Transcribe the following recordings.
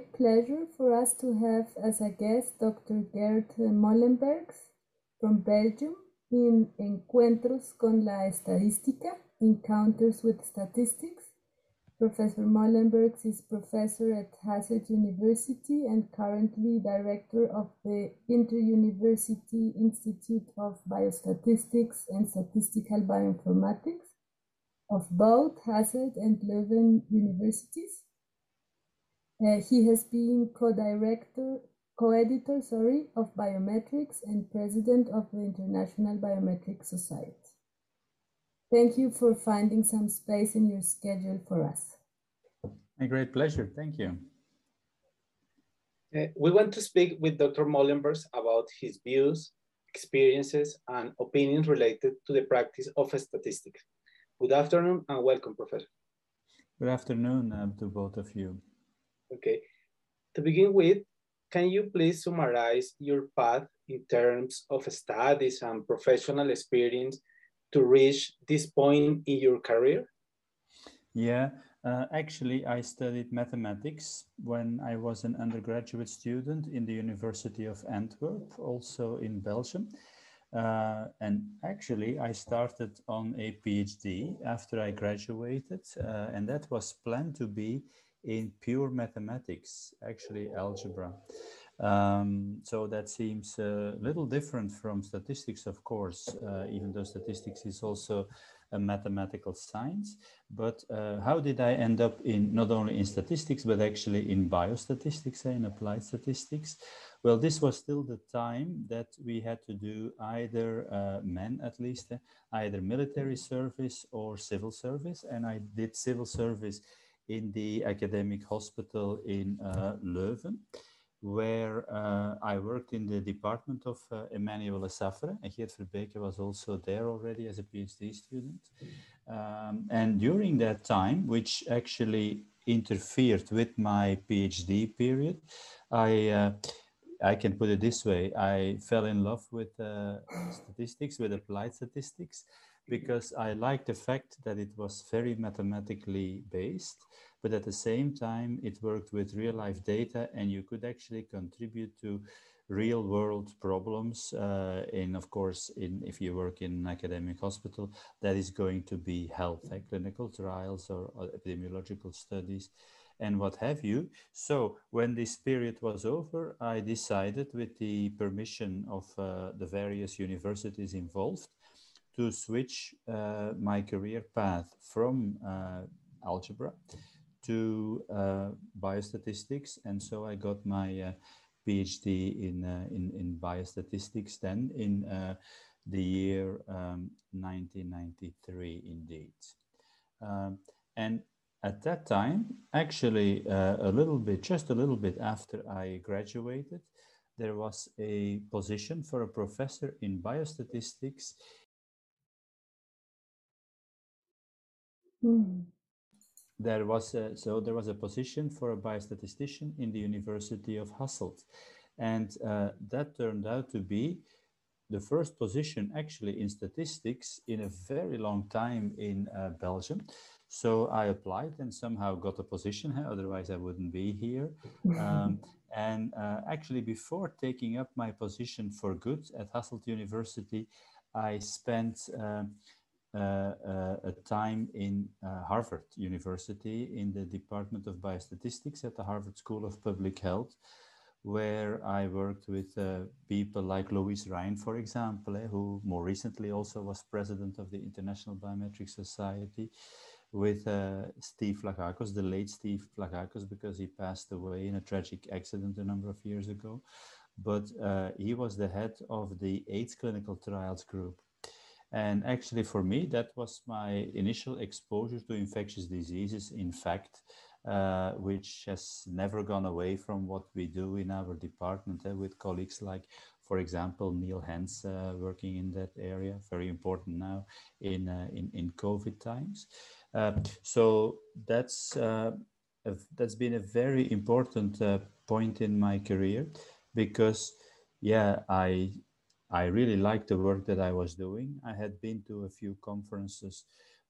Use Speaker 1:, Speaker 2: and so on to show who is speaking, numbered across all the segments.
Speaker 1: great pleasure for us to have as a guest Dr. Geert Molenberghs from Belgium in Encuentros con la Estadística, Encounters with Statistics. Professor Molenberghs is professor at Hasselt University and currently director of the Inter-University Institute of Biostatistics and Statistical Bioinformatics of both Hasselt and Leuven universities. Uh, he has been co-director, co-editor, sorry, of biometrics and president of the International Biometric Society. Thank you for finding some space in your schedule for us.
Speaker 2: A great pleasure. Thank you.
Speaker 3: Uh, we want to speak with Dr. Molenberghs about his views, experiences, and opinions related to the practice of statistics. Good afternoon and welcome, Professor.
Speaker 2: Good afternoon uh, to both of you.
Speaker 3: Okay. To begin with, can you please summarize your path in terms of studies and professional experience to reach this point in your career?
Speaker 2: Yeah, uh, actually, I studied mathematics when I was an undergraduate student in the University of Antwerp, also in Belgium. Uh, and actually, I started on a PhD after I graduated, uh, and that was planned to be in pure mathematics, actually algebra. Um, so that seems a little different from statistics, of course, uh, even though statistics is also a mathematical science. But uh, how did I end up in not only in statistics, but actually in biostatistics and applied statistics? Well, this was still the time that we had to do either uh, men, at least, uh, either military service or civil service. And I did civil service in the academic hospital in uh, Leuven where uh, I worked in the department of uh, Emmanuel Lesaffre, and Geert Verbeke was also there already as a PhD student. Um, and during that time, which actually interfered with my PhD period, I, I can put it this way, I fell in love with uh, statistics, with applied statistics, because I liked the fact that it was very mathematically based but at the same time, it worked with real life data and you could actually contribute to real world problems. Uh, in, of course, in if you work in an academic hospital, that is going to be health, like clinical trials or, or epidemiological studies and what have you. So when this period was over, I decided with the permission of uh, the various universities involved to switch uh, my career path from uh, algebra to uh, biostatistics. And so I got my uh, PhD in, uh, in, in biostatistics then in the year um, 1993 indeed. Um, and at that time, actually a little bit, just a little bit after I graduated, there was a position for a professor in biostatistics. Mm there was a, so there was a position for a biostatistician in the University of Hasselt, and uh, that turned out to be the first position actually in statistics in a very long time in uh, Belgium. So I applied and somehow got a position. Otherwise, I wouldn't be here. Um, and uh, actually, before taking up my position for good at Hasselt University, I spent um, a time in uh, Harvard University in the Department of Biostatistics at the Harvard School of Public Health, where I worked with uh, people like Louise Ryan, for example, eh, who more recently also was president of the International Biometric Society, with uh, Steve Lagakos, the late Steve Lagakos, because he passed away in a tragic accident a number of years ago. But uh, he was the head of the AIDS clinical trials group and actually, for me, that was my initial exposure to infectious diseases, in fact, uh, which has never gone away from what we do in our department uh, with colleagues like, for example, Niel Hens uh, working in that area, very important now in, uh, in, in COVID times. Uh, so that's, uh, that's been a very important point in my career because, yeah, I I really liked the work that I was doing. I had been to a few conferences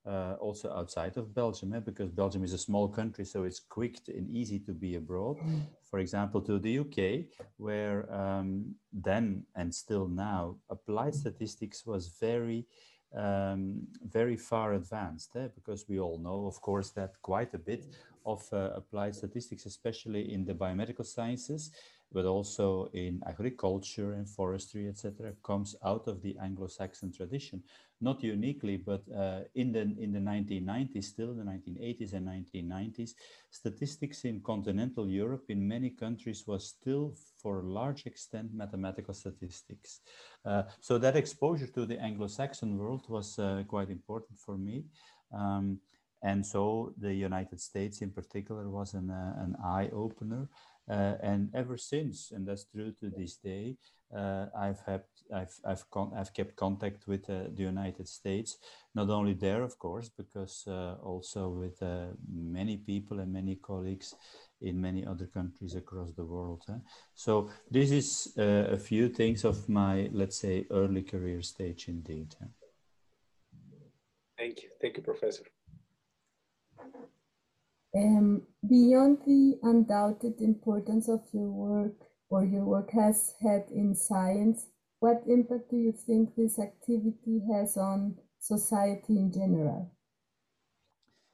Speaker 2: uh, also outside of Belgium, eh? because Belgium is a small country, so it's quick and easy to be abroad. Mm. For example, to the UK, where um, then and still now applied statistics was very, um, very far advanced, eh? because we all know, of course, that quite a bit of uh, applied statistics, especially in the biomedical sciences, but also in agriculture and forestry, etc., comes out of the Anglo-Saxon tradition. Not uniquely, but uh, in the in the 1990s, still the 1980s and 1990s, statistics in continental Europe in many countries was still, for a large extent, mathematical statistics. Uh, so that exposure to the Anglo-Saxon world was uh, quite important for me. Um, and so the United States in particular was an, uh, an eye opener. Uh, and ever since, and that's true to this day, uh, I've had I've I've, I've kept contact with uh, the United States. Not only there, of course, because uh, also with uh, many people and many colleagues in many other countries across the world. Huh? So this is uh, a few things of my let's say early career stage indeed. Huh?
Speaker 3: Thank you, thank you, Professor.
Speaker 1: Um, beyond the undoubted importance of your work or your work has had in science, what impact do you think this activity has on society in general?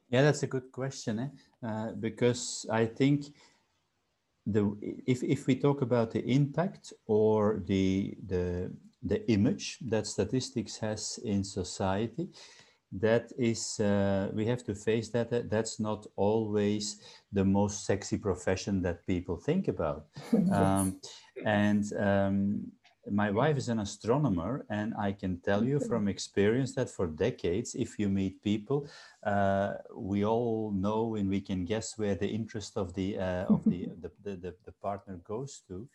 Speaker 2: Yeah, that's a good question, eh? uh, because I think the if if we talk about the impact or the the the image that statistics has in society, that is uh, we have to face that, that that's not always the most sexy profession that people think about yes. um, and um, my wife is an astronomer and i can tell you from experience that for decades if you meet people uh, we all know and we can guess where the interest of the uh, of the, the, the, the, partner goes to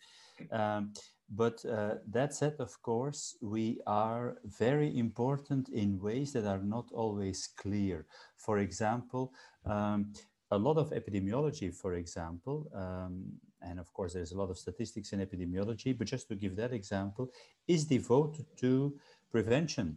Speaker 2: um, but uh, that said, of course, we are very important in ways that are not always clear. For example, um, a lot of epidemiology, for example, um, and of course there's a lot of statistics in epidemiology, but just to give that example, is devoted to prevention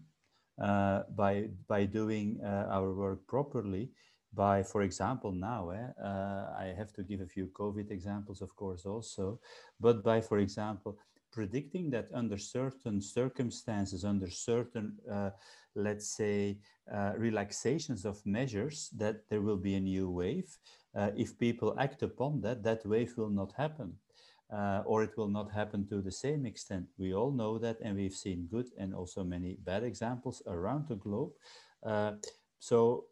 Speaker 2: uh, by, by doing uh, our work properly by, for example, now, eh, uh, I have to give a few COVID examples, of course, also, but by, for example, predicting that under certain circumstances, under certain, uh, let's say, uh, relaxations of measures, that there will be a new wave. Uh, if people act upon that, that wave will not happen. Uh, or it will not happen to the same extent. We all know that, and we've seen good and also many bad examples around the globe. Uh, so,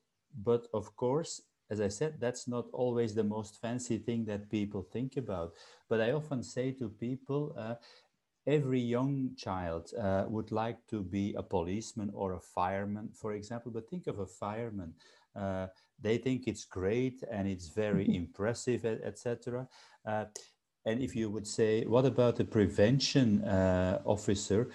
Speaker 2: but of course, as I said, that's not always the most fancy thing that people think about. But I often say to people, uh, every young child uh, would like to be a policeman or a fireman, for example, but think of a fireman. Uh, they think it's great and it's very impressive, etc. Uh, and if you would say, what about the prevention uh, officer?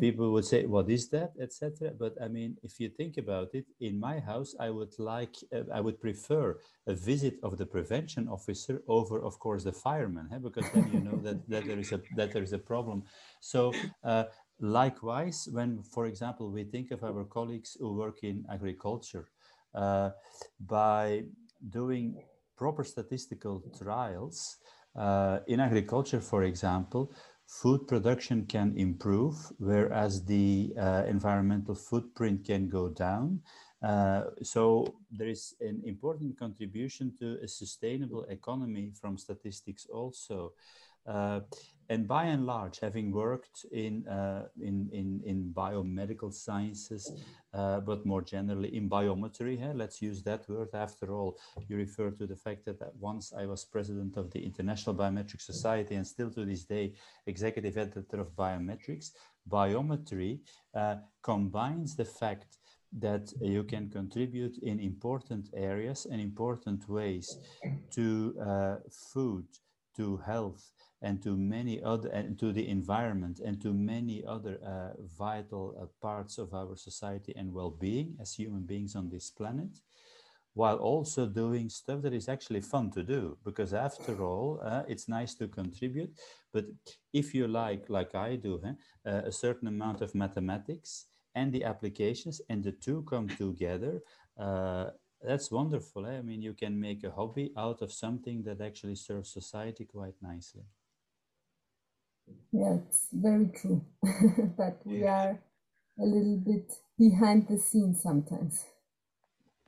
Speaker 2: People would say what is that? etc but i mean if you think about it in my house i would like uh, i would prefer a visit of the prevention officer over of course the fireman because then you know that, that there is a that there is a problem. So uh, likewise when for example we think of our colleagues who work in agriculture uh, by doing proper statistical trials uh, in agriculture for example food production can improve, whereas the uh, environmental footprint can go down. Uh, so there is an important contribution to a sustainable economy from statistics also. Uh, and by and large, having worked in, uh, in, in, in biomedical sciences, uh, but more generally in biometry, let's use that word. After all, you refer to the fact that, that once I was president of the International Biometric Society and still to this day, executive editor of biometrics, biometry uh, combines the fact that you can contribute in important areas and important ways to uh, food, to health, and to many other and to the environment and to many other uh, vital uh, parts of our society and well-being as human beings on this planet while also doing stuff that is actually fun to do because after all uh, it's nice to contribute but if you like like i do uh, a certain amount of mathematics and the applications and the two come together uh, that's wonderful eh? i mean you can make a hobby out of something that actually serves society quite nicely
Speaker 1: yeah it's very true. But we are a little bit behind the scenes sometimes.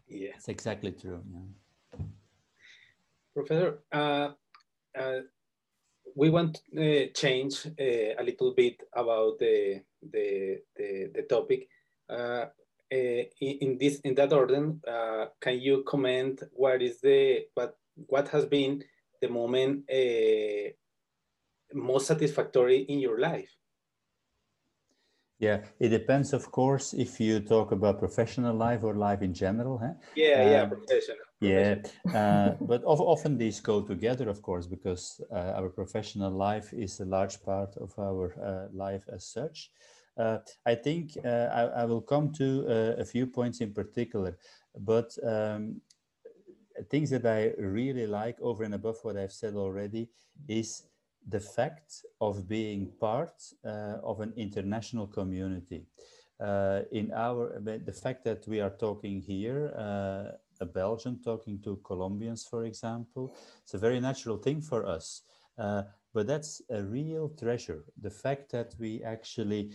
Speaker 3: Yeah.
Speaker 2: It's exactly true yeah.
Speaker 3: Professor uh, uh, we want to uh, change uh, a little bit about the the the, the topic. Uh, uh in, in, this in that order, uh, can you comment what is the what what has been the moment uh, most satisfactory in your life?
Speaker 2: Yeah, it depends, of course, if you talk about professional life or life in general. Huh?
Speaker 3: Yeah, um, yeah, professional.
Speaker 2: Yeah, uh, but of, often these go together, of course, because uh, our professional life is a large part of our uh, life as such. Uh, I think uh, I, I, will come to uh, a few points in particular, but um, things that I really like over and above what I've said already is the fact of being part uh, of an international community. Uh, in our, the fact that we are talking here, uh, a Belgian talking to Colombians, for example, it's a very natural thing for us. Uh, but that's a real treasure. The fact that we actually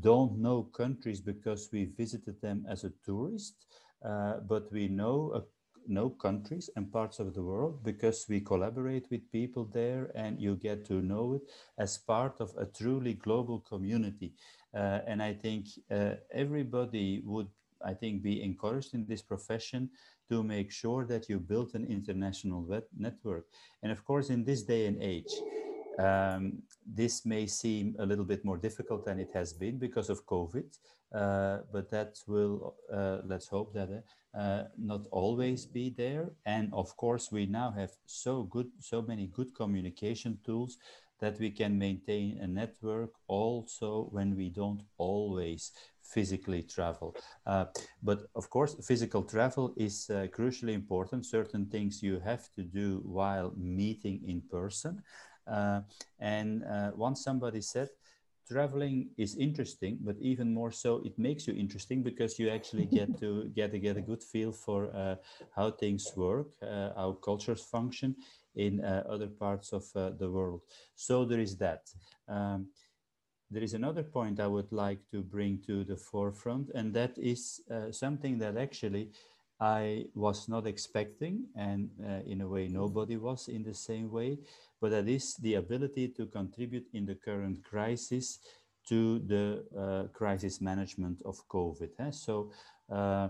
Speaker 2: don't know countries because we visited them as a tourist, uh, but we know a know countries and parts of the world because we collaborate with people there and you get to know it as part of a truly global community. Uh, and I think uh, everybody would, I think, be encouraged in this profession to make sure that you build an international network. And of course, in this day and age, um, this may seem a little bit more difficult than it has been because of COVID, uh, but that will, uh, let's hope that uh, not always be there. And of course, we now have so good, so many good communication tools that we can maintain a network also when we don't always physically travel. Uh, but of course, physical travel is uh, crucially important. Certain things you have to do while meeting in person. Uh, and once somebody said, traveling is interesting, but even more so, it makes you interesting because you actually get to get to get a good feel for uh, how things work, uh, how cultures function in uh, other parts of uh, the world. So there is that. Um, there is another point I would like to bring to the forefront, and that is uh, something that actually I was not expecting, and uh, in a way, nobody was in the same way but that is the ability to contribute in the current crisis to the uh, crisis management of COVID. Eh? So uh,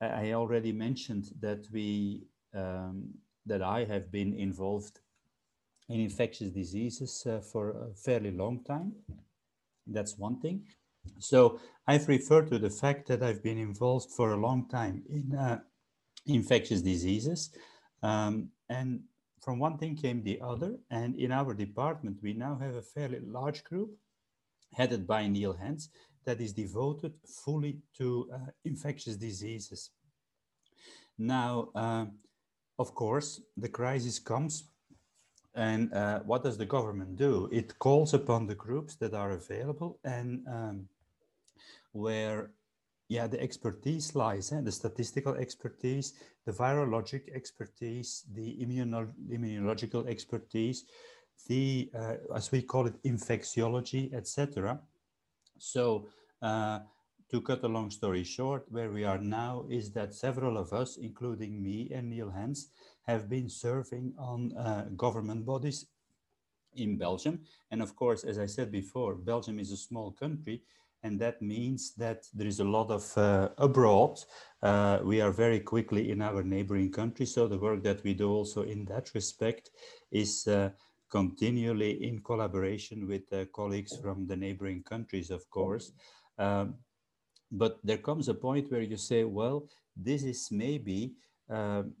Speaker 2: I already mentioned that we um, that I have been involved in infectious diseases uh, for a fairly long time. That's one thing. So I've referred to the fact that I've been involved for a long time in uh, infectious diseases. Um, and from one thing came the other. And in our department, we now have a fairly large group headed by Niel Hens that is devoted fully to uh, infectious diseases. Now, uh, of course, the crisis comes and uh, what does the government do? It calls upon the groups that are available and um, where yeah, the expertise lies, eh? the statistical expertise, the virologic expertise, the immuno immunological expertise, the, uh, as we call it, infectiology, etc. So uh, to cut a long story short, where we are now is that several of us, including me and Niel Hens, have been serving on uh, government bodies in Belgium. And of course, as I said before, Belgium is a small country, and that means that there is a lot of uh, abroad. Uh, we are very quickly in our neighboring countries, so the work that we do also in that respect is uh, continually in collaboration with colleagues from the neighboring countries, of course. Um, but there comes a point where you say, well, this is maybe um,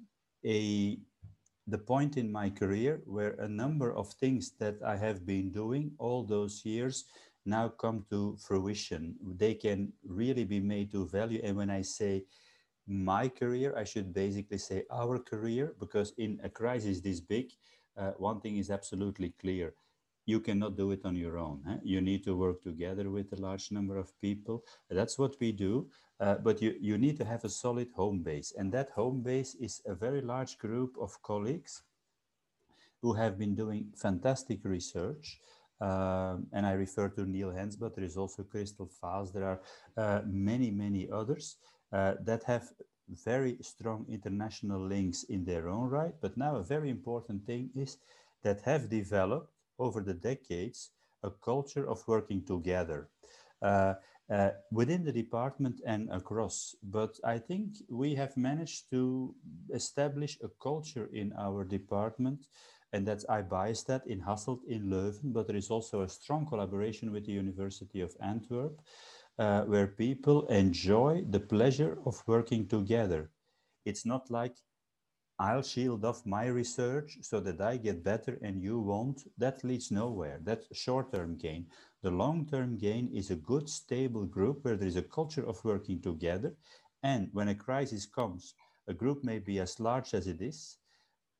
Speaker 2: a the point in my career where a number of things that I have been doing all those years now come to fruition. They can really be made to value. And when I say my career, I should basically say our career, because in a crisis this big, uh, one thing is absolutely clear. you cannot do it on your own. You need to work together with a large number of people. That's what we do. Uh, but you, you need to have a solid home base. And that home base is a very large group of colleagues who have been doing fantastic research. Um, and I refer to Niel Hens, but there is also Christel Faes. There are uh, many, many others uh, that have very strong international links in their own right. But now a very important thing is that have developed over the decades a culture of working together. Uh, uh, within the department and across. But I think we have managed to establish a culture in our department and that's I-BioStat in Hasselt in Leuven, but there is also a strong collaboration with the University of Antwerp, uh, where people enjoy the pleasure of working together. It's not like I'll shield off my research so that I get better and you won't. That leads nowhere. That's short-term gain. The long-term gain is a good, stable group where there is a culture of working together. And when a crisis comes, a group may be as large as it is,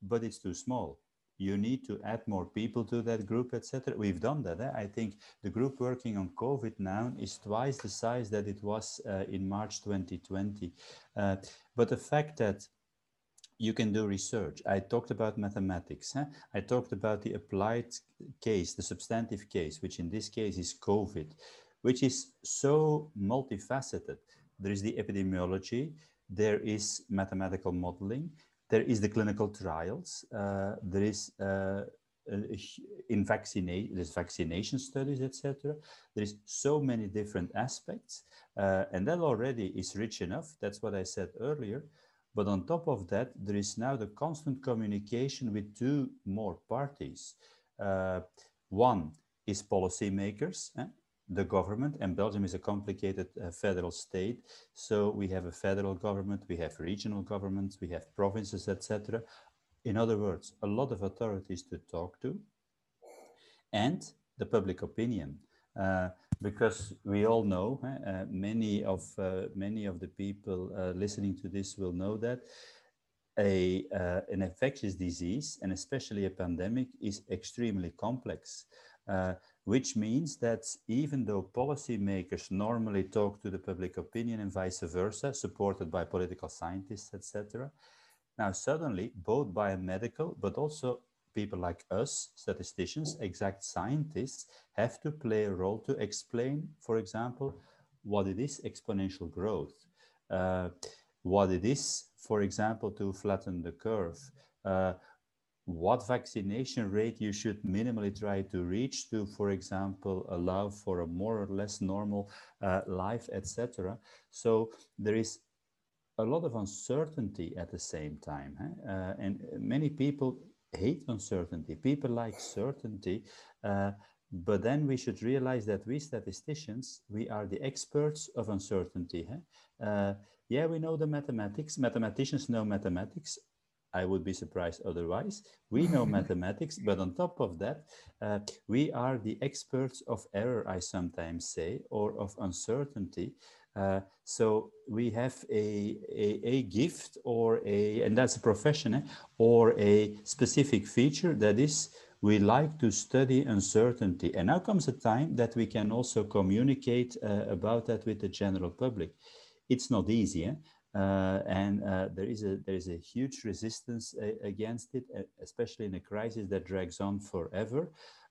Speaker 2: but it's too small you need to add more people to that group, etc. We've done that. Eh? I think the group working on COVID now is twice the size that it was uh, in March 2020. Uh, but the fact that you can do research. I talked about mathematics. Huh? I talked about the applied case, the substantive case, which in this case is COVID, which is so multifaceted. There is the epidemiology, there is mathematical modeling, there is the clinical trials. Uh, there is uh, in vaccination, there's vaccination studies, etc. There is so many different aspects, uh, and that already is rich enough. That's what I said earlier. But on top of that, there is now the constant communication with two more parties. Uh, one is policymakers, eh? The government, and Belgium is a complicated uh, federal state. So we have a federal government, we have regional governments, we have provinces, etc. In other words, a lot of authorities to talk to, and the public opinion. Uh, because we all know, uh, many of uh, many of the people uh, listening to this will know that a uh, an infectious disease and especially a pandemic is extremely complex which means that even though policymakers normally talk to the public opinion and vice versa, supported by political scientists, etc., now suddenly both biomedical, but also people like us, statisticians, exact scientists, have to play a role to explain, for example, what it is exponential growth, uh, what it is, for example, to flatten the curve, uh, what vaccination rate you should minimally try to reach to, for example, allow for a more or less normal uh, life, etc. So there is a lot of uncertainty at the same time. Uh, and many people hate uncertainty. People like certainty. Uh, but then we should realize that we statisticians, we are the experts of uncertainty. Uh, yeah, we know the mathematics. Mathematicians know mathematics. I would be surprised otherwise. We know mathematics, but on top of that, uh, we are the experts of error, I sometimes say, or of uncertainty. Uh, so we have a, a, a, gift or a, and that's a profession, eh? or a specific feature that is, we like to study uncertainty. And now comes a time that we can also communicate uh, about that with the general public. It's not easy, eh? Uh, and uh, there is a there is a huge resistance uh, against it, especially in a crisis that drags on forever.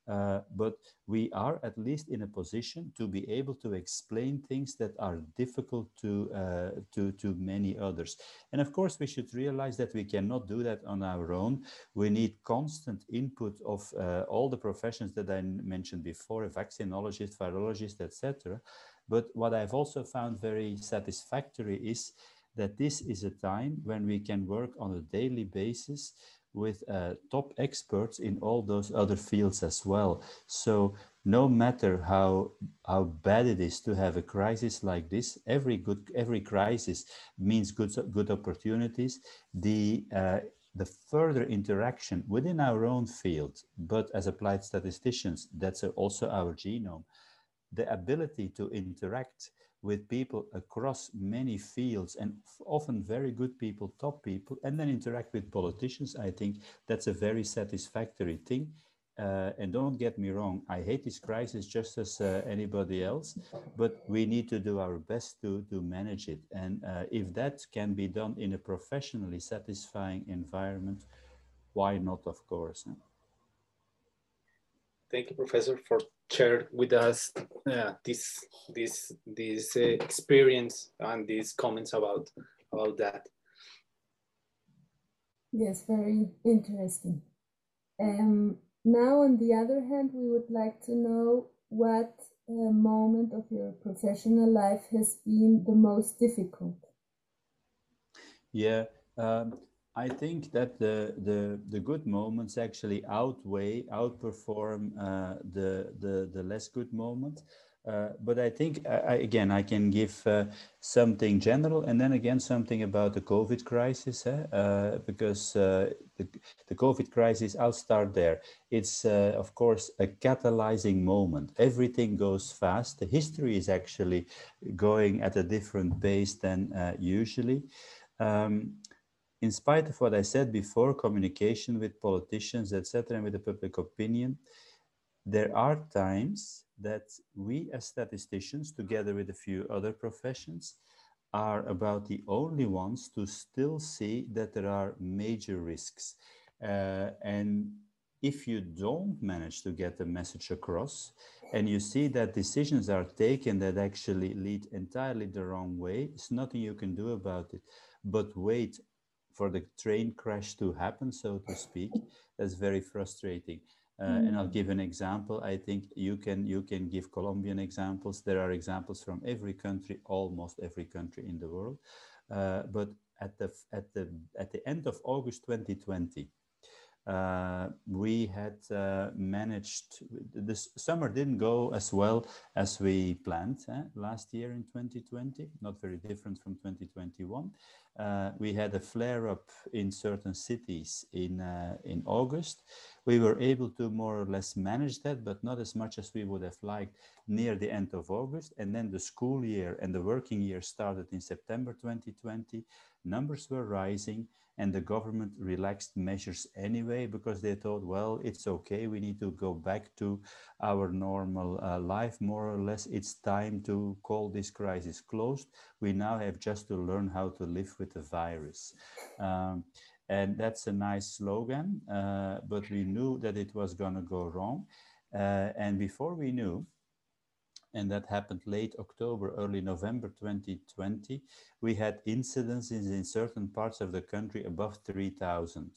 Speaker 2: Uh, but we are at least in a position to be able to explain things that are difficult to, uh, to, to many others. And of course, we should realize that we cannot do that on our own. We need constant input of uh, all the professions that I mentioned before, a vaccinologist, virologist, etc. But what I've also found very satisfactory is that this is a time when we can work on a daily basis with uh, top experts in all those other fields as well. So no matter how how bad it is to have a crisis like this, every good every crisis means good good opportunities. The uh, the further interaction within our own field, but as applied statisticians, that's also our genome. The ability to interact with people across many fields and often very good people, top people, and then interact with politicians. I think that's a very satisfactory thing. uh, and don't get me wrong, I hate this crisis just as uh, anybody else, but we need to do our best to, to manage it. And uh, if that can be done in a professionally satisfying environment, why not, of course? Huh?
Speaker 3: Thank you, Professor, for sharing with us uh, this this this uh, experience and these comments about about that.
Speaker 1: Yes, very interesting. Um, now, on the other hand, we would like to know what uh, moment of your professional life has been the most difficult.
Speaker 2: Yeah, um, I think that the, the, the good moments actually outweigh, outperform uh, the, the, the less good moments. Uh, but I think, I, again, I can give uh, something general and then again something about the COVID crisis, eh? uh, because uh, the, the COVID crisis, I'll start there. It's, uh, of course, a catalyzing moment. Everything goes fast. The history is actually going at a different pace than usually. Um, in spite of what I said before, communication with politicians, etc., and with the public opinion, there are times that we as statisticians, together with a few other professions, are about the only ones to still see that there are major risks. Uh, and if you don't manage to get the message across and you see that decisions are taken that actually lead entirely the wrong way, it's nothing you can do about it. But wait for the train crash to happen, so to speak, that's very frustrating. Uh, mm. And I'll mm. give an example. I think you can you can give Colombian examples. There are examples from every country, almost every country in the world. Uh, but at the at the at the end of August 2020, uh, we had uh, managed, this summer didn't go as well as we planned eh, last year in 2020, not very different from 2021. Uh, we had a flare up in certain cities in, uh, in August. We were able to more or less manage that, but not as much as we would have liked near the end of August. And then the school year and the working year started in September 2020. Numbers were rising and the government relaxed measures anyway because they thought, well, it's okay. We need to go back to our normal uh, life, more or less. It's time to call this crisis closed. We now have just to learn how to live with the virus. Um, and that's a nice slogan, uh, but we knew that it was going to go wrong. Uh, and before we knew, and that happened late October, early November 2020, we had incidences in certain parts of the country above 3,000.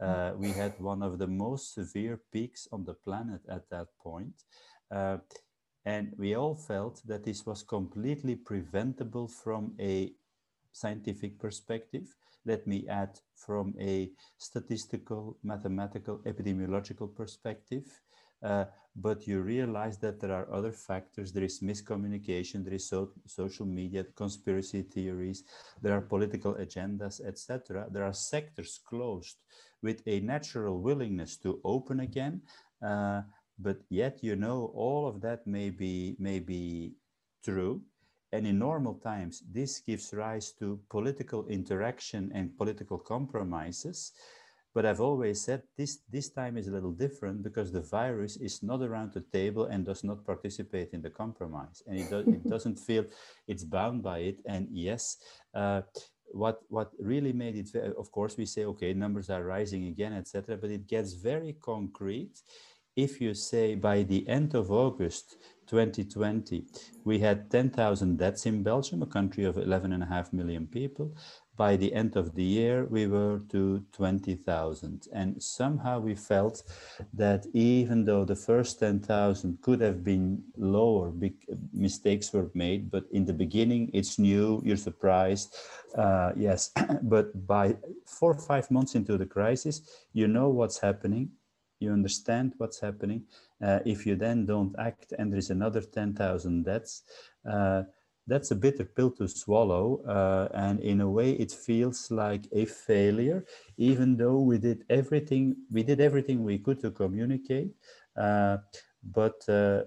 Speaker 2: Uh, we had one of the most severe peaks on the planet at that point. Uh, and we all felt that this was completely preventable from a scientific perspective. Let me add from a statistical, mathematical, epidemiological perspective. Uh, but you realize that there are other factors. There is miscommunication, there is so, social media, conspiracy theories, there are political agendas, etc. There are sectors closed with a natural willingness to open again, uh, but yet you know all of that may be, may be true. And in normal times, this gives rise to political interaction and political compromises but I've always said this, this time is a little different because the virus is not around the table and does not participate in the compromise. And it, do, it doesn't feel it's bound by it. And yes, uh, what, what really made it, of course, we say, okay, numbers are rising again, etc. But it gets very concrete if you say by the end of August 2020, we had 10,000 deaths in Belgium, a country of 11.5 million people by the end of the year, we were to 20,000. And somehow we felt that even though the first 10,000 could have been lower, big mistakes were made, but in the beginning, it's new, you're surprised. Uh, yes, but by four or five months into the crisis, you know what's happening, you understand what's happening. Uh, if you then don't act and there is another 10,000 deaths, uh, that's a bitter pill to swallow. Uh, and in a way, it feels like a failure, even though we did everything, we did everything we could to communicate. Uh, but uh,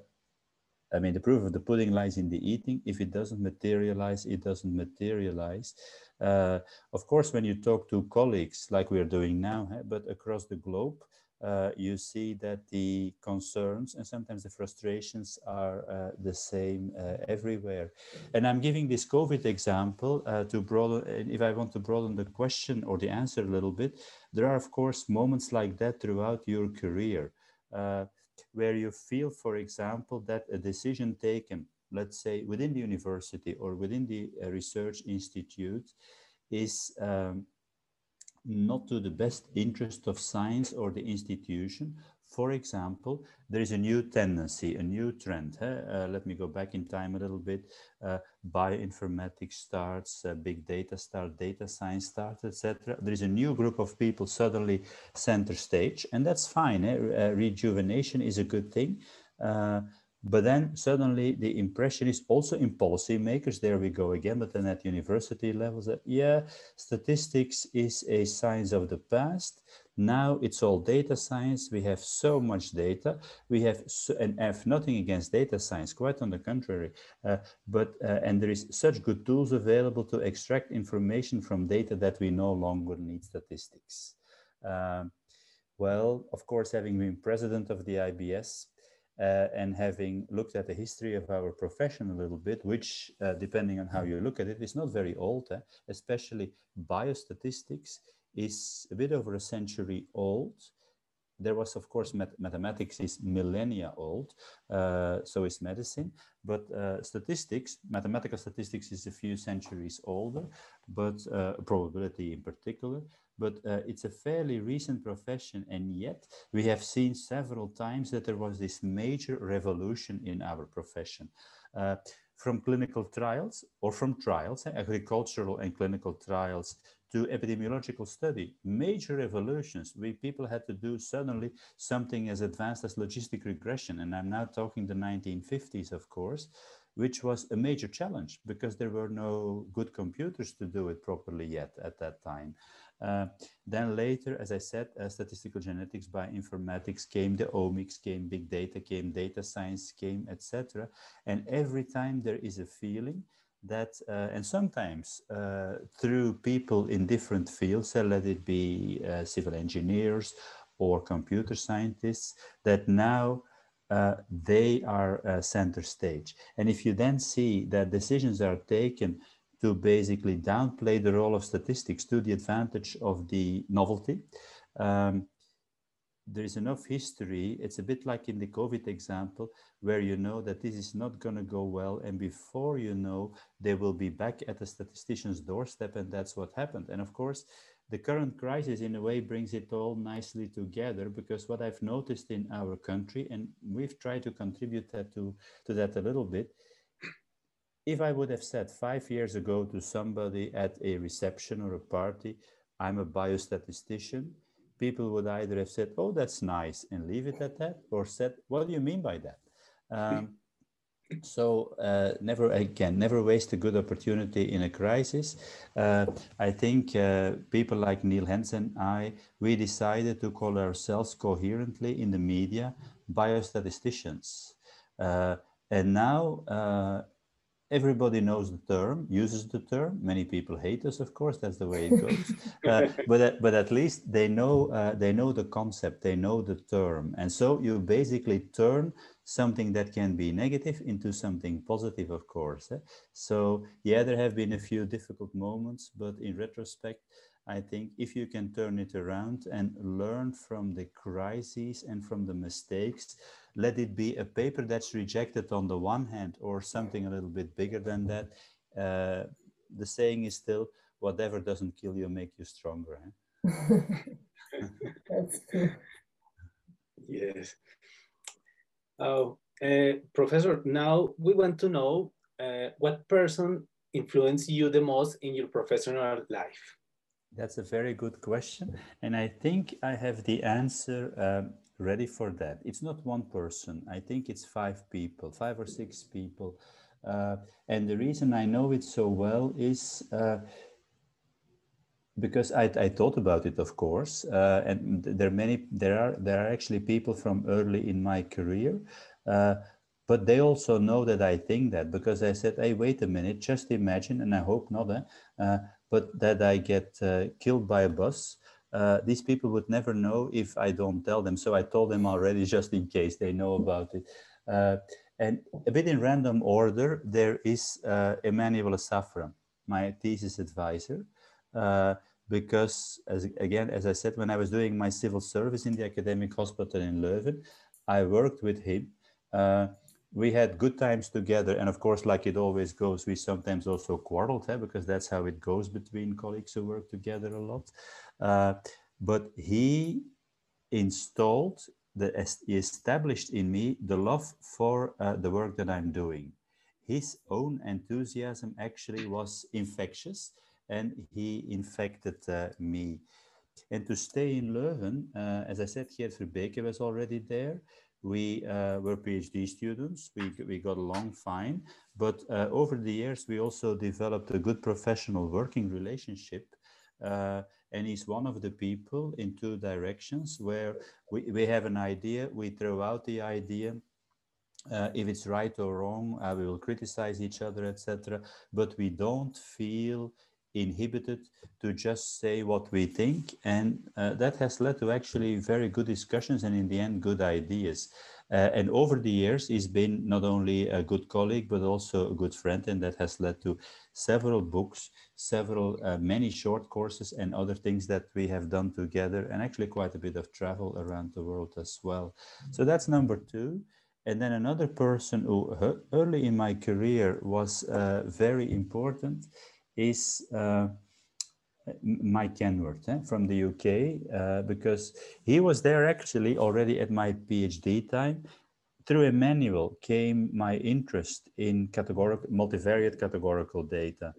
Speaker 2: I mean, the proof of the pudding lies in the eating. If it doesn't materialize, it doesn't materialize. Uh, of course, when you talk to colleagues like we're doing now, but across the globe, uh, you see that the concerns and sometimes the frustrations are uh, the same uh, everywhere. And I'm giving this COVID example uh, to broaden, if I want to broaden the question or the answer a little bit, there are of course moments like that throughout your career uh, where you feel, for example, that a decision taken, let's say within the university or within the uh, research institute is um, not to the best interest of science or the institution. For example, there is a new tendency, a new trend. Huh? Uh, let me go back in time a little bit. Uh, bioinformatics starts, uh, big data starts, data science starts, etc. There is a new group of people suddenly center stage, and that's fine. Eh? Uh, rejuvenation is a good thing. But then suddenly the impression is also in policymakers, there we go again, but then at university levels that, yeah, statistics is a science of the past. Now it's all data science. We have so much data. We have, so, and have nothing against data science, quite on the contrary. Uh, but, uh, and there is such good tools available to extract information from data that we no longer need statistics. Um, well, of course, having been president of the IBS, uh, and having looked at the history of our profession a little bit, which, uh, depending on how you look at it, is not very old, eh? especially biostatistics is a bit over a century old. There was, of course, math mathematics is millennia old, uh, so is medicine, but uh, statistics, mathematical statistics is a few centuries older, but uh, probability in particular, but uh, it's a fairly recent profession and yet we have seen several times that there was this major revolution in our profession uh, from clinical trials or from trials, eh, agricultural and clinical trials to epidemiological study, major revolutions. We people had to do suddenly something as advanced as logistic regression. And I'm now talking the 1950s, of course, which was a major challenge because there were no good computers to do it properly yet at that time. Uh, then later, as I said, uh, statistical genetics bioinformatics came, the omics came, big data came, data science came, etc. And every time there is a feeling that, uh, and sometimes uh, through people in different fields, uh, let it be uh, civil engineers or computer scientists, that now they are center stage. And if you then see that decisions are taken to basically downplay the role of statistics to the advantage of the novelty. Um, there is enough history. It's a bit like in the COVID example, where you know that this is not going to go well. And before you know, they will be back at the statistician's doorstep. And that's what happened. And of course, the current crisis in a way brings it all nicely together because what I've noticed in our country, and we've tried to contribute that to, to that a little bit, if I would have said five years ago to somebody at a reception or a party, I'm a biostatistician, people would either have said, oh, that's nice, and leave it at that, or said, what do you mean by that? Um, so uh, never again, never waste a good opportunity in a crisis. Uh, I think uh, people like Niel Hens, I, we decided to call ourselves coherently in the media biostatisticians. Uh, and now uh, everybody knows the term, uses the term. Many people hate us, of course. That's the way it goes. uh, but at, but at least they know uh, they know the concept. They know the term, and so you basically turn something that can be negative into something positive, of course. Eh? So yeah, there have been a few difficult moments, but in retrospect. I think if you can turn it around and learn from the crises and from the mistakes, let it be a paper that's rejected on the one hand or something a little bit bigger than that. Uh, the saying is still, whatever doesn't kill you make you stronger.
Speaker 1: Eh? that's true.
Speaker 3: Yes. Oh, uh, Professor, now we want to know uh, what person influenced you the most in your professional life?
Speaker 2: That's a very good question. And I think I have the answer um, ready for that. It's not one person. I think it's five people, five or six people. Uh, and the reason I know it so well is uh, because I, I, thought about it, of course. Uh, and there are many, there are, there are actually people from early in my career, uh, but they also know that I think that because I said, hey, wait a minute, just imagine, and I hope not, eh, but that I get uh, killed by a bus uh, these people would never know if I don't tell them. So I told them already just in case they know about it. Uh, and a bit in random order, there is uh, Emmanuel Lesaffre, my thesis advisor, uh, because as, again, as I said, when I was doing my civil service in the academic hospital in Leuven, I worked with him. We had good times together. And of course, like it always goes, we sometimes also quarreled eh, because that's how it goes between colleagues who work together a lot. Uh, but he installed, the, he established in me the love for uh, the work that I'm doing. His own enthusiasm actually was infectious and he infected uh, me. And to stay in Leuven, uh, as I said, Geert Verbeke was already there. We uh, were PhD students. We, we got along fine. But uh, over the years, we also developed a good professional working relationship. Uh, and he's one of the people in two directions where we, we have an idea, we throw out the idea, uh, if it's right or wrong, uh, we will criticize each other, etc. But we don't feel inhibited to just say what we think. And uh, that has led to actually very good discussions and in the end, good ideas. Uh, and over the years, he's been not only a good colleague, but also a good friend. And that has led to several books, several, uh, many short courses and other things that we have done together and actually quite a bit of travel around the world as well. So that's number two. And then another person who early in my career was uh, very important is uh, Mike Kenward eh, from the UK, uh, because he was there actually already at my PhD time. Through Emmanuel came my interest in categorical, multivariate categorical data.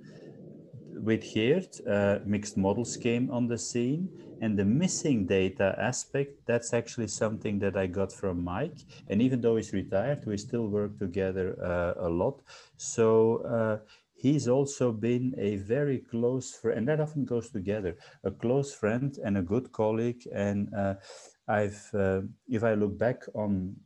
Speaker 2: With Geert, uh, mixed models came on the scene and the missing data aspect, that's actually something that I got from Mike. And even though he's retired, we still work together uh, a lot. So uh, he's also been a very close friend, and that often goes together, a close friend and a good colleague. And uh, I've, uh, if I look back on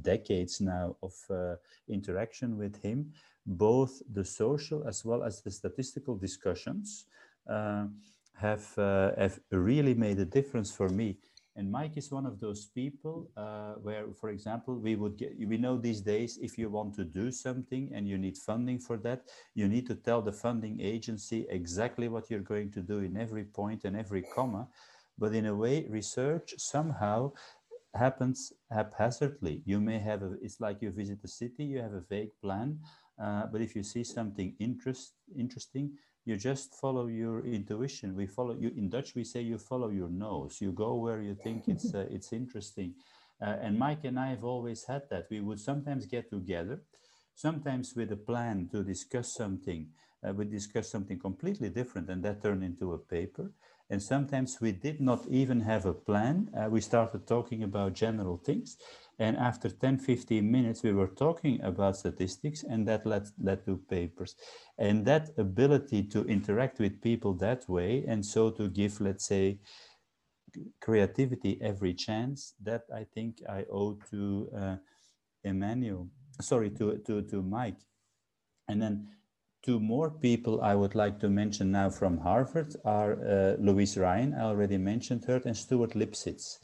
Speaker 2: decades now of uh, interaction with him, both the social as well as the statistical discussions uh, have, uh, have really made a difference for me and Mike is one of those people uh, where, for example, we would get, we know these days, if you want to do something and you need funding for that, you need to tell the funding agency exactly what you're going to do in every point and every comma. But in a way, research somehow happens haphazardly. You may have, a, it's like you visit a city, you have a vague plan, uh, but if you see something interest, interesting, you just follow your intuition. We follow you in Dutch. We say you follow your nose. You go where you think it's uh, it's interesting. Uh, and Mike and I have always had that. We would sometimes get together, sometimes with a plan to discuss something. Uh, we discuss something completely different, and that turned into a paper. And sometimes we did not even have a plan. Uh, we started talking about general things, and after 10, 15 minutes, we were talking about statistics and that led, led to papers. And that ability to interact with people that way and so to give, let's say, creativity every chance, that I think I owe to uh, Emmanuel, sorry, to, to, to Mike. And then two more people I would like to mention now from Harvard are uh, Louise Ryan, I already mentioned her, and Stuart Lipsitz.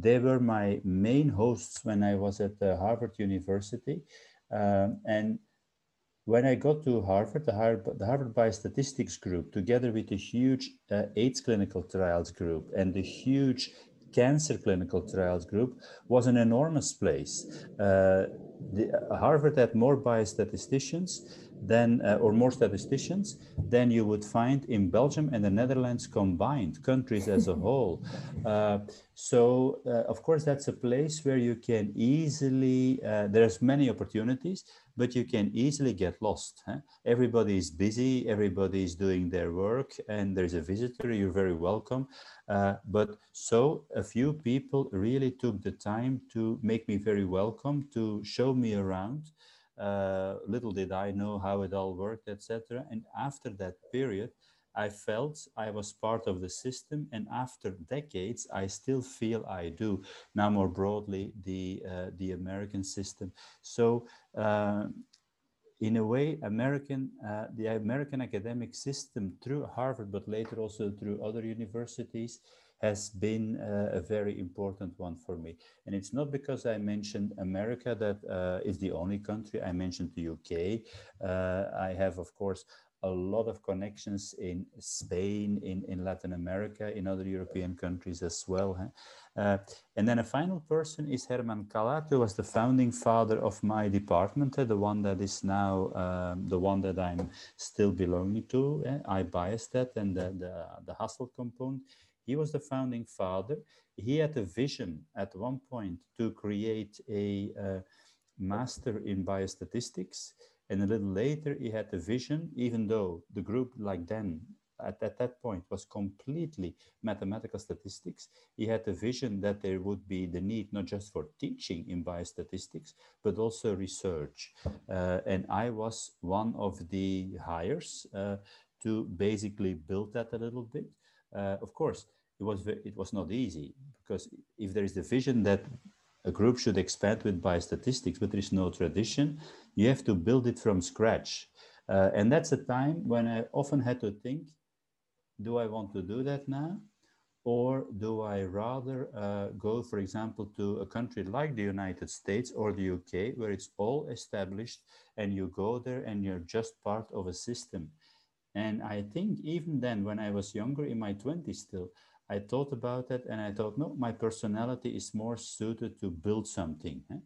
Speaker 2: They were my main hosts when I was at Harvard University. Um, and when I got to Harvard, the Harvard, the Harvard Biostatistics group, together with the huge uh, AIDS clinical trials group and the huge cancer clinical trials group, was an enormous place. Uh, the, uh, Harvard had more biostatisticians then, uh, or more statisticians than you would find in Belgium and the Netherlands combined, countries as a whole. Uh, so, uh, of course, that's a place where you can easily, uh, there's many opportunities, but you can easily get lost. Huh? Everybody is busy, everybody is doing their work, and there's a visitor, you're very welcome. Uh, but so a few people really took the time to make me very welcome, to show me around. Uh, little did I know how it all worked, etc. And after that period, I felt I was part of the system, and after decades, I still feel I do. Now, more broadly, the uh, the American system. So. Uh, in a way, American, uh, the American academic system through Harvard, but later also through other universities, has been uh, a very important one for me. And it's not because I mentioned America that uh, is the only country. I mentioned the UK. Uh, I have, of course, a lot of connections in Spain, in, in Latin America, in other European countries as well. Huh? Uh, and then a final person is Herman Callaert, who was the founding father of my department, the one that is now um, the one that I'm still belonging to. I-BioStat and the, the, the Hasselt component. He was the founding father. He had a vision at one point to create a uh, master in biostatistics and a little later, he had the vision, even though the group like then, at, at that point, was completely mathematical statistics, he had the vision that there would be the need not just for teaching in biostatistics, but also research. Uh, and I was one of the hires uh, to basically build that a little bit. Uh, of course, it was, it was not easy because if there is the vision that a group should expand with biostatistics, but there is no tradition. You have to build it from scratch. Uh, and that's a time when I often had to think, do I want to do that now? Or do I rather uh, go, for example, to a country like the United States or the UK, where it's all established and you go there and you're just part of a system. And I think even then, when I was younger, in my 20s still, I thought about it and I thought, no, my personality is more suited to build something. Eh?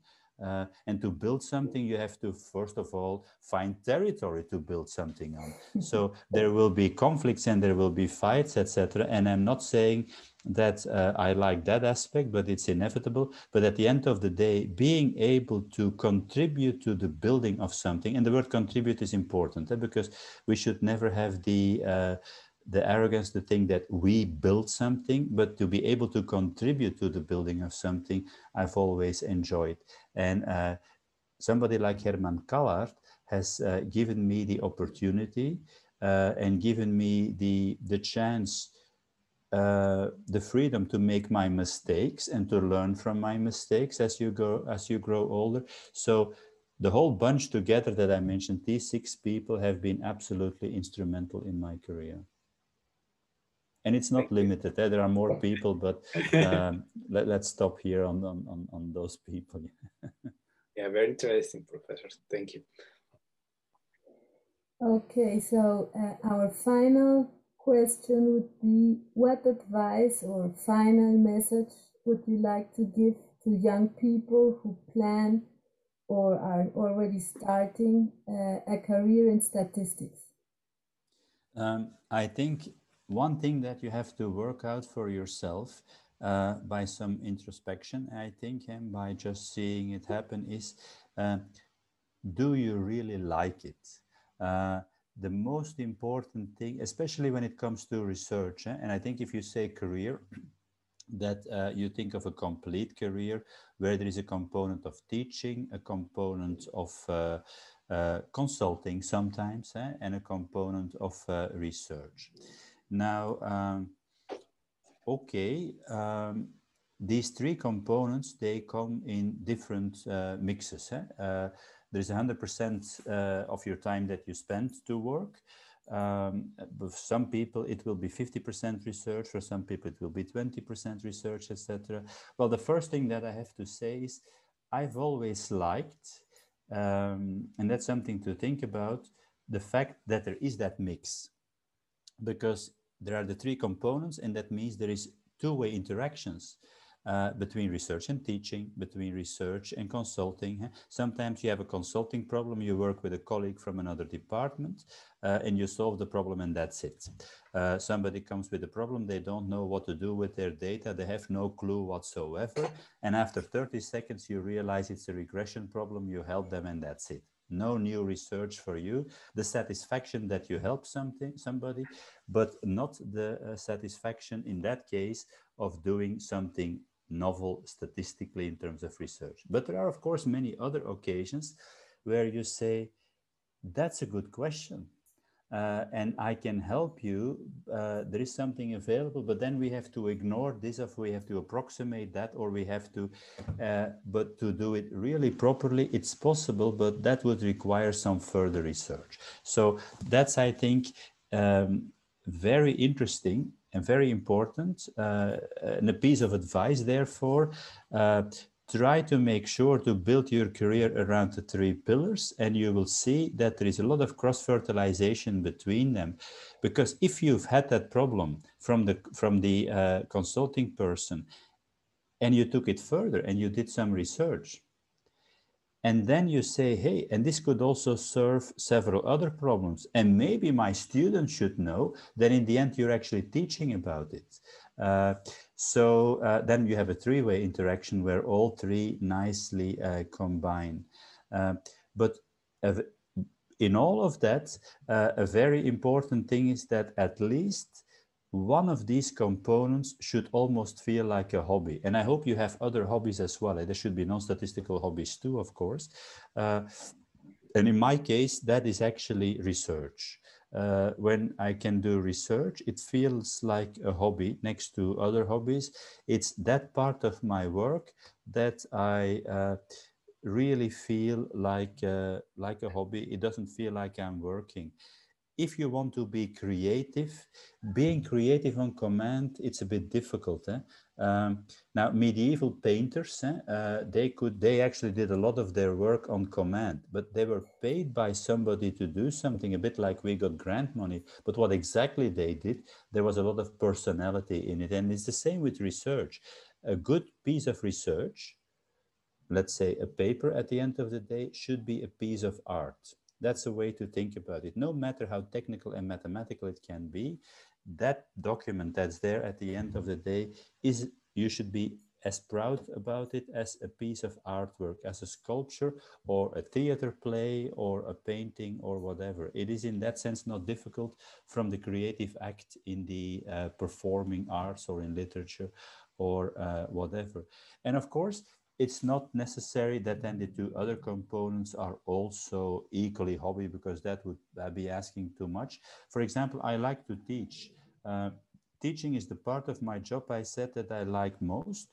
Speaker 2: Uh, and to build something, you have to, first of all, find territory to build something on. so there will be conflicts and there will be fights, etc. And I'm not saying that uh, I like that aspect, but it's inevitable. But at the end of the day, being able to contribute to the building of something, and the word contribute is important eh? because we should never have the uh, the arrogance to think that we build something, but to be able to contribute to the building of something, I've always enjoyed. And uh, somebody like Herman Callaert has uh, given me the opportunity uh, and given me the, the chance, uh, the freedom to make my mistakes and to learn from my mistakes as you go, as you grow older. So the whole bunch together that I mentioned, these six people have been absolutely instrumental in my career and it's not limited eh? there are more people but um, let, us stop here on, on, on those people.
Speaker 3: Yeah very interesting professor. Thank you.
Speaker 1: Okay so uh, our final question would be what advice or final message would you like to give to young people who plan or are already starting uh, a career in statistics?
Speaker 2: Um, i think one thing that you have to work out for yourself uh, by some introspection, I think, and by just seeing it happen is, uh, do you really like it? Uh, the most important thing, especially when it comes to research, eh? and I think if you say career, that uh, you think of a complete career where there is a component of teaching, a component of uh, uh, consulting sometimes, eh? and a component of research. Now, um, okay, um, these three components, they come in different uh, mixes. Eh? Uh, there's 100% uh, of your time that you spend to work. Um, for some people, it will be 50% research. For some people, it will be 20% research, etc. Well, the first thing that I have to say is I've always liked, um, and that's something to think about, the fact that there is that mix. Because there are the three components, and that means there is two-way interactions uh, between research and teaching, between research and consulting. Sometimes you have a consulting problem, you work with a colleague from another department, uh, and you solve the problem and that's it. Uh, somebody comes with a problem, they don't know what to do with their data, they have no clue whatsoever, and after 30 seconds you realize it's a regression problem, you help them and that's it no new research for you, the satisfaction that you help something, somebody, but not the uh, satisfaction in that case of doing something novel statistically in terms of research. But there are, of course, many other occasions where you say, that's a good question. Uh, and I can help you. Uh, there is something available, but then we have to ignore this, or we have to approximate that, or we have to, uh, but to do it really properly, it's possible, but that would require some further research. So that's, I think, um, very interesting and very important. Uh, and a piece of advice, therefore, uh, try to make sure to build your career around the three pillars and you will see that there is a lot of cross-fertilization between them. Because if you've had that problem from the from the uh, consulting person and you took it further and you did some research and then you say hey and this could also serve several other problems and maybe my students should know that in the end you're actually teaching about it. Uh, so uh, then you have a three-way interaction where all three nicely uh, combine. Uh, but in all of that, uh, a very important thing is that at least one of these components should almost feel like a hobby. And I hope you have other hobbies as well. There should be non-statistical hobbies too, of course. Uh, and in my case, that is actually research uh, when I can do research, it feels like a hobby next to other hobbies. It's that part of my work that I uh, really feel like, uh, like a hobby. It doesn't feel like I'm working if you want to be creative, being creative on command, it's a bit difficult. Eh? Um, now, medieval painters, eh, uh, they could, they actually did a lot of their work on command, but they were paid by somebody to do something a bit like we got grant money. But what exactly they did, there was a lot of personality in it. And it's the same with research. A good piece of research, let's say a paper at the end of the day, should be a piece of art that's a way to think about it. No matter how technical and mathematical it can be, that document that's there at the end of the day is you should be as proud about it as a piece of artwork, as a sculpture or a theater play or a painting or whatever. It is in that sense not difficult from the creative act in the uh, performing arts or in literature or uh, whatever. And of course, it's not necessary that then the two other components are also equally hobby because that would be asking too much. For example, I like to teach. Uh, teaching is the part of my job I said that I like most,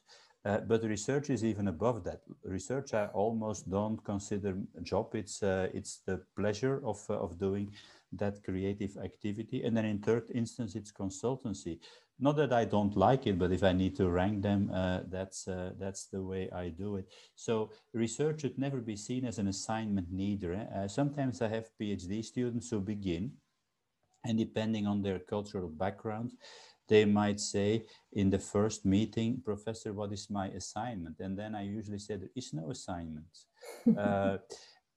Speaker 2: uh, but research is even above that. Research I almost don't consider a job. It's uh, it's the pleasure of uh, of doing that creative activity. And then in third instance, it's consultancy not that I don't like it, but if I need to rank them, uh, that's uh, that's the way I do it. So research should never be seen as an assignment neither. Eh? Uh, sometimes I have PhD students who begin, and depending on their cultural background, they might say in the first meeting, Professor, what is my assignment? And then I usually say there is no assignment.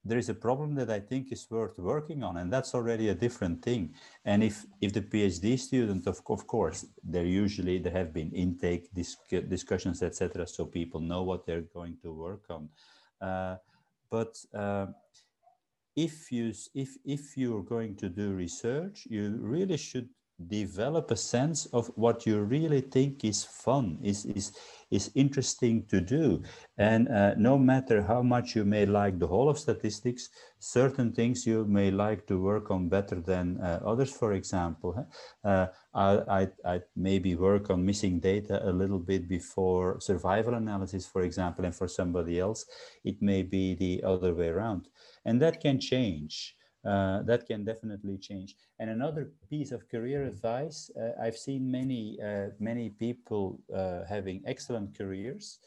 Speaker 2: There is a problem that I think is worth working on, and that's already a different thing. And if if the PhD student, of, of course, there usually there have been intake disc, discussions, etc., so people know what they're going to work on. Uh, but uh, if you if if you're going to do research, you really should develop a sense of what you really think is fun, is, is, is interesting to do. And uh, no matter how much you may like the whole of statistics, certain things you may like to work on better than uh, others, for example. Uh, I, I, I maybe work on missing data a little bit before survival analysis, for example, and for somebody else, it may be the other way around. And that can change uh, that can definitely change. And another piece of career advice, uh, I've seen many, uh, many people uh, having excellent careers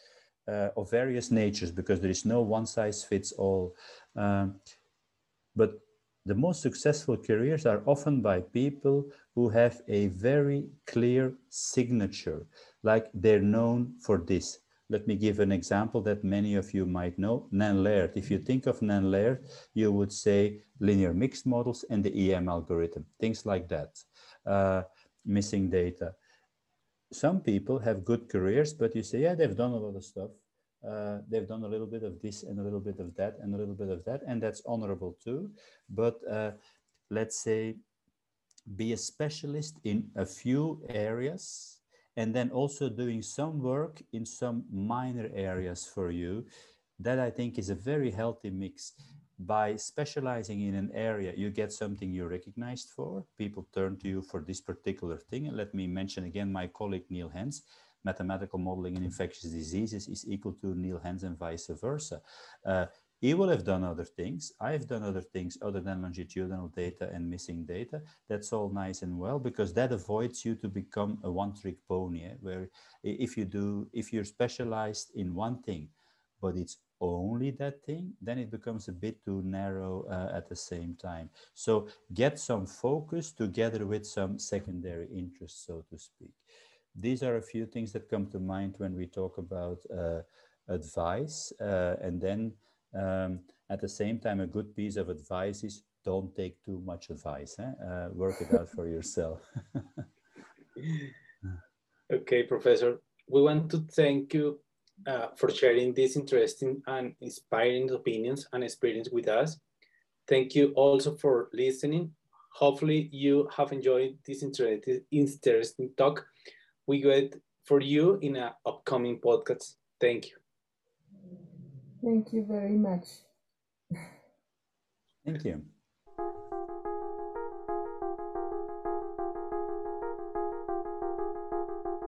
Speaker 2: uh, of various natures because there is no one size fits all. Um, but the most successful careers are often by people who have a very clear signature, like they're known for this, let me give an example that many of you might know, Nan Laird. If you think of Nan Laird, you would say linear mixed models and the EM algorithm, things like that, uh, missing data. Some people have good careers, but you say, yeah, they've done a lot of stuff. Uh, they've done a little bit of this and a little bit of that and a little bit of that, and that's honorable too. But uh, let's say, be a specialist in a few areas and then also doing some work in some minor areas for you that i think is a very healthy mix by specializing in an area, you get something you're recognized for. People turn to you for this particular thing. And let me mention again my colleague Niel Hens. Mathematical modeling in infectious diseases is equal to Niel Hens and vice versa. Uh, he will have done other things. I've done other things other than longitudinal data and missing data. That's all nice and well because that avoids you to become a one-trick pony. Eh? Where if you do, if you're specialized in one thing, but it's only that thing, then it becomes a bit too narrow uh, at the same time. So get some focus together with some secondary interests, so to speak. These are a few things that come to mind when we talk about uh, advice. Uh, and then um, at the same time, a good piece of advice is don't take too much advice. Eh? Uh, work it out for yourself.
Speaker 3: okay, Professor. We want to thank you uh, for sharing these interesting and inspiring opinions and experience with us. Thank you also for listening. Hopefully you have enjoyed this interesting talk. We wait for you in an upcoming podcast. Thank you.
Speaker 1: Thank you very much.
Speaker 2: Thank you.